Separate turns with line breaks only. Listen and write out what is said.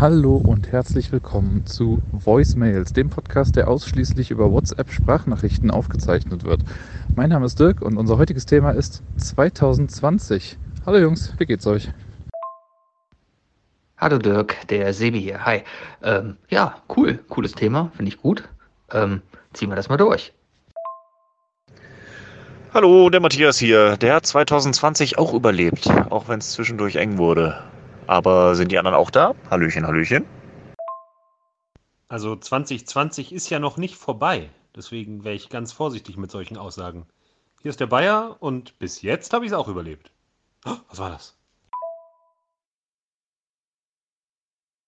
Hallo und herzlich willkommen zu Voicemails, dem Podcast, der ausschließlich über WhatsApp-Sprachnachrichten aufgezeichnet wird. Mein Name ist Dirk und unser heutiges Thema ist 2020. Hallo Jungs, wie geht's euch?
Hallo Dirk, der Sebi hier. Hi. Ähm, ja, cool, cooles Thema, finde ich gut. Ähm, ziehen wir das mal durch.
Hallo, der Matthias hier. Der hat 2020 auch überlebt, auch wenn es zwischendurch eng wurde. Aber sind die anderen auch da? Hallöchen, Hallöchen.
Also 2020 ist ja noch nicht vorbei. Deswegen wäre ich ganz vorsichtig mit solchen Aussagen. Hier ist der Bayer und bis jetzt habe ich es auch überlebt. Oh, was war das?